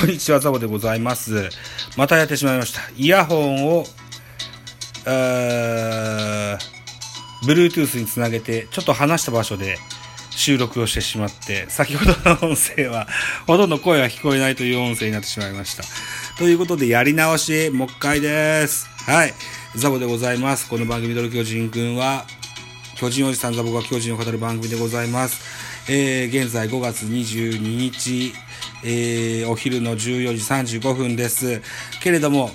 こんにちは、ザボでございます。またやってしまいました。イヤホンを、えー、Bluetooth につなげて、ちょっと離した場所で収録をしてしまって、先ほどの音声は、ほとんど声が聞こえないという音声になってしまいました。ということで、やり直し、もう一回です。はい。ザボでございます。この番組、ドル巨人くんは、巨人おじさんザボが巨人を語る番組でございます。えー、現在5月22日、えー、お昼の14時35分です。けれども、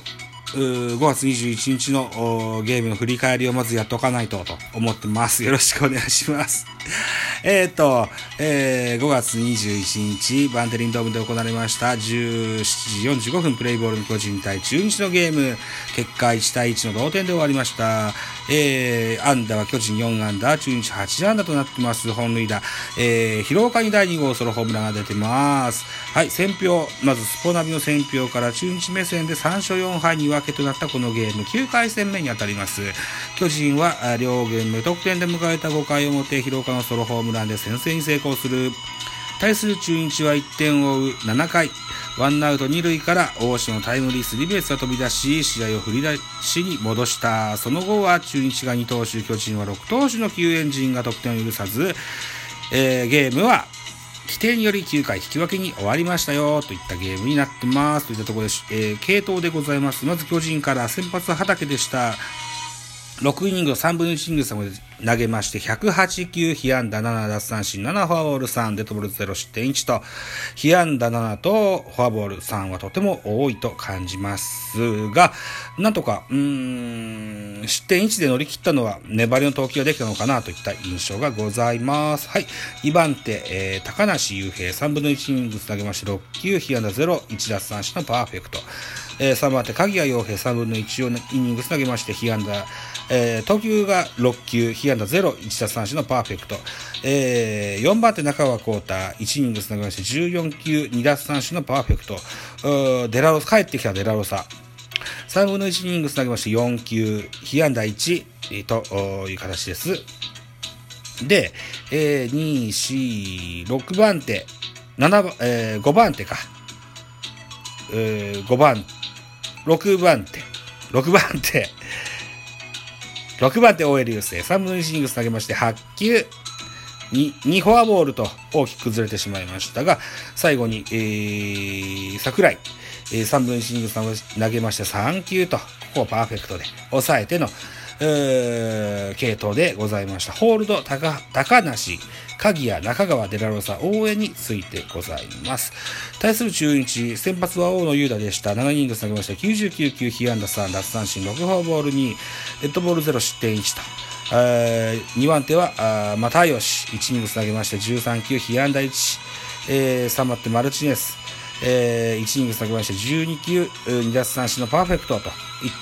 5月21日のおーゲームの振り返りをまずやっとかないとと思ってます。よろしくお願いします。えっと、えー5月21日、バンテリンドームで行われました17時45分プレイボールの巨人対中日のゲーム、結果1対1の同点で終わりました。えー、安打は巨人4安打、中日8安打となってます。本塁打。えー、広岡に第2号ソロホームランが出てます。はい、選票。まず、スポナビの選票から中日目線で3勝4敗には分けとなったこのゲーム、9回戦目に当たります。巨人は、あ両軍無得点で迎えた5回表、広岡のソロホームランで先制に成功する。対する中日は1点を追う7回、ワンアウト2塁から大島のタイムリースリーベースが飛び出し、試合を振り出しに戻した。その後は中日が2投手、巨人は6投手の救援陣が得点を許さず、えーゲームは規定により9回引き分けに終わりましたよといったゲームになってますといったところです、えー系統でございます。まず巨人から先発畑でした。6イニングを3分の1イニング差まで投げまして、108球、被安打7、奪三振7、フォアボール3、デッドボール0、失点1と、被安打7とフォアボール3はとても多いと感じますが、なんとか、うーん、失点1で乗り切ったのは、粘りの投球ができたのかなといった印象がございます。はい。2番手、えー高梨雄平、3分の1イニング投げまして、6球、被安打0、1奪三振のパーフェクト。えー3番手、鍵谷陽平、3分の1イニング投げまして、被安打、えー投球が6球、被安打0、1奪三振のパーフェクト。えー4番手、中川幸太、1イニング投げまして、14球、2奪三振のパーフェクト。デラロサ、帰ってきたデラロサ。3分の1イニング投げまして、4球、被安打1えーという形です。で、えー、2、4、6番手、7番、えー5番手か。えー5番、6番手、6番手、6番手 OL 優勢、3分の1イニングス投げまして、8球、2, 2フォアボールと大きく崩れてしまいましたが、最後に、えー、桜井、えー3分の1イニング投げまして3球と、ここをパーフェクトで抑えての、系統でございました。ホールド、高高梨、鍵谷、中川、デラロサ、応援についてございます。対する中日、先発は大野雄大でした。7イニング投げました。99球、被安打3、奪三振6フォアボール2、デッドボール0、失点1と。え2番手は、あー又吉、1イニング投げまして、13球、被安打1、え3番手、マルチネス、えー、1イニング投げまして12球、2奪三振のパーフェクトといっ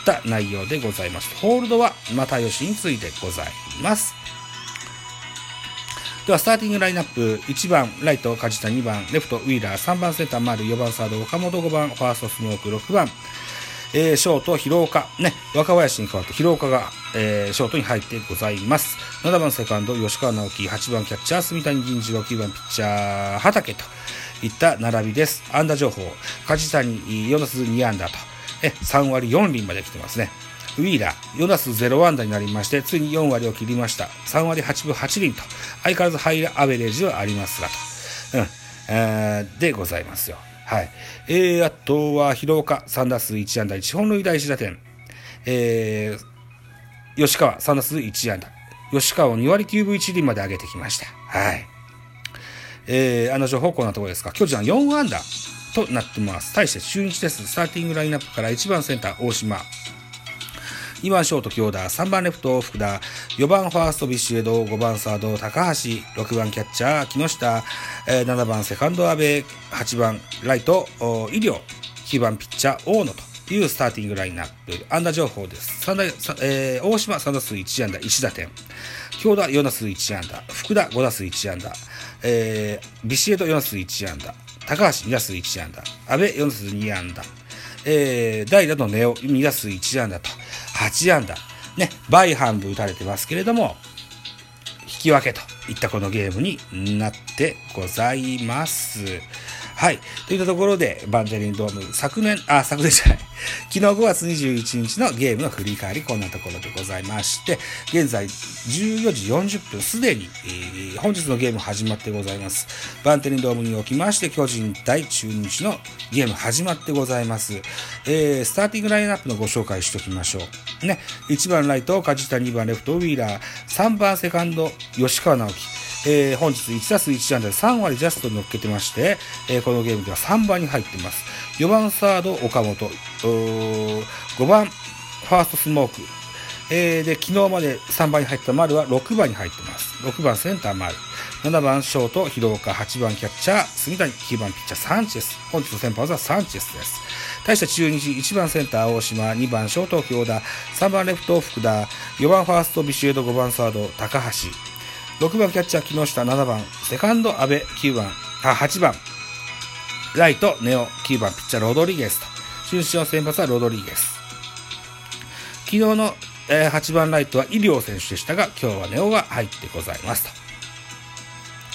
た内容でございます。ホールドは又吉についてございます。では、スターティングラインナップ、1番、ライト、梶田、2番、レフト、ウィーラー、3番、センター、丸、4番、サード、岡本、5番、ファースト、スモーク、6番、えーショート、広岡、ね、若林に代わって広岡が、えーショートに入ってございます。7番、セカンド、吉川直樹、8番、キャッチャー、住谷銀次郎、9番、ピッチャー、畑といった並びです。安打情報、梶谷、4打数2安打と、え3割4厘まで来てますね。ウィーラー、4打数0安打になりまして、ついに4割を切りました。3割8分8厘と、相変わらずハイアベレージはありますがと。うん。えーでございますよ。はい。えー、あとは、広岡、3打数1安打、1本塁打1打点。えー、吉川、3打数1安打。吉川を2割9分1厘まで上げてきました。はい。えー、あの情報こんなところですか。巨人は4安打となってます。対して中日です。スターティングラインナップから1番センター、大島。2番ショート京田、3番レフト福田、4番ファーストビシエド、5番サード高橋、6番キャッチャー木下、えー7番セカンド阿部、8番ライトお医療、9番ピッチャー大野というスターティングラインナップ。安打情報です。三打えー大島3打数1安打1打点。京田4打数1安打。福田5打数1安打。えービシエド4打数1安打。高橋2打数1安打。阿部4打数2安打。えー代打の根尾2打数1安打と8安打。ね、倍半分打たれてますけれども、引き分けといったこのゲームになってございます。はい。といったところで、バンジャリンドーム、昨年、あ、昨年じゃない。昨日5月21日のゲームの振り返り、こんなところでございまして、現在14時40分、すでに、えー、本日のゲーム始まってございます。バンテリンドームにおきまして、巨人対中日のゲーム始まってございます。えー、スターティングラインナップのご紹介しておきましょう。ね、1番ライト、梶田、2番レフト、ウィーラー、3番セカンド、吉川直樹、えー、本日1打数1安打で3割ジャストに乗っけてまして、えー、このゲームでは3番に入ってます。4番サード岡本、5番ファーストスモーク、えー、で、昨日まで3番に入った丸は6番に入ってます。6番センター丸。7番ショート、広岡、8番キャッチャー、杉谷、9番ピッチャー、サンチェス。本日の先発はサンチェスです。対して中日、1番センター、大島、2番ショート、京田、3番レフト、福田、4番ファースト、ビシエド、5番サード、高橋、6番キャッチャー木下、7番セカンド阿部、9番、あ、8番ライトネオ、9番ピッチャーロドリゲスと。中心の先発はロドリゲス。昨日の、えー、8番ライトは医療選手でしたが、今日はネオが入ってございます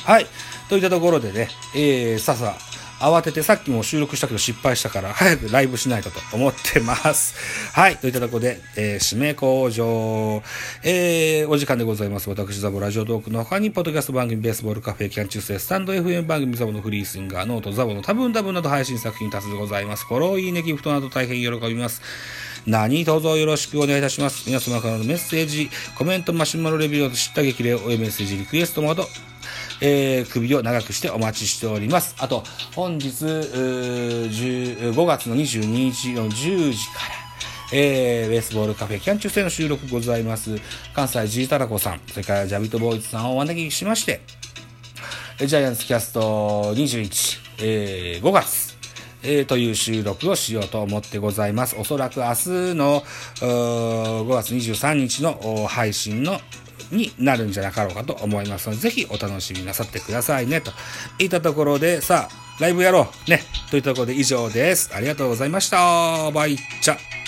と。はい。といったところでね、えー、ささ、慌ててさっきも収録したけど失敗したから早くライブしないとと思ってます。はい。といったとこで、えー、指名工場、えー、お時間でございます。私、ザボラジオトークの他に、ポッドキャスト番組、ベースボールカフェ、キャン中世、ススタンド FM 番組、ザボのフリースインガー、ノート、ザボの多分多分など配信作品多数でございます。フォロー、いいね、ギフトなど大変喜びます。何卒よろしくお願いいたします。皆様からのメッセージ、コメント、マシュマロレビュー知った激励、おメッセージ、リクエストなど、えー、首を長くしてお待ちしております。あと、本日、5月の22日の10時から、えー、ベースボールカフェキャン中世の収録ございます。関西ジータラコさん、それからジャビットボーイズさんをお招きしまして、ジャイアンツキャスト21、えー、5月、えー、という収録をしようと思ってございます。おそらく明日の5月23日の配信のになるんじゃなかろうかと思いますので、ぜひお楽しみなさってくださいね。といったところで、さあ、ライブやろうね。といったところで以上です。ありがとうございました。バイチャ。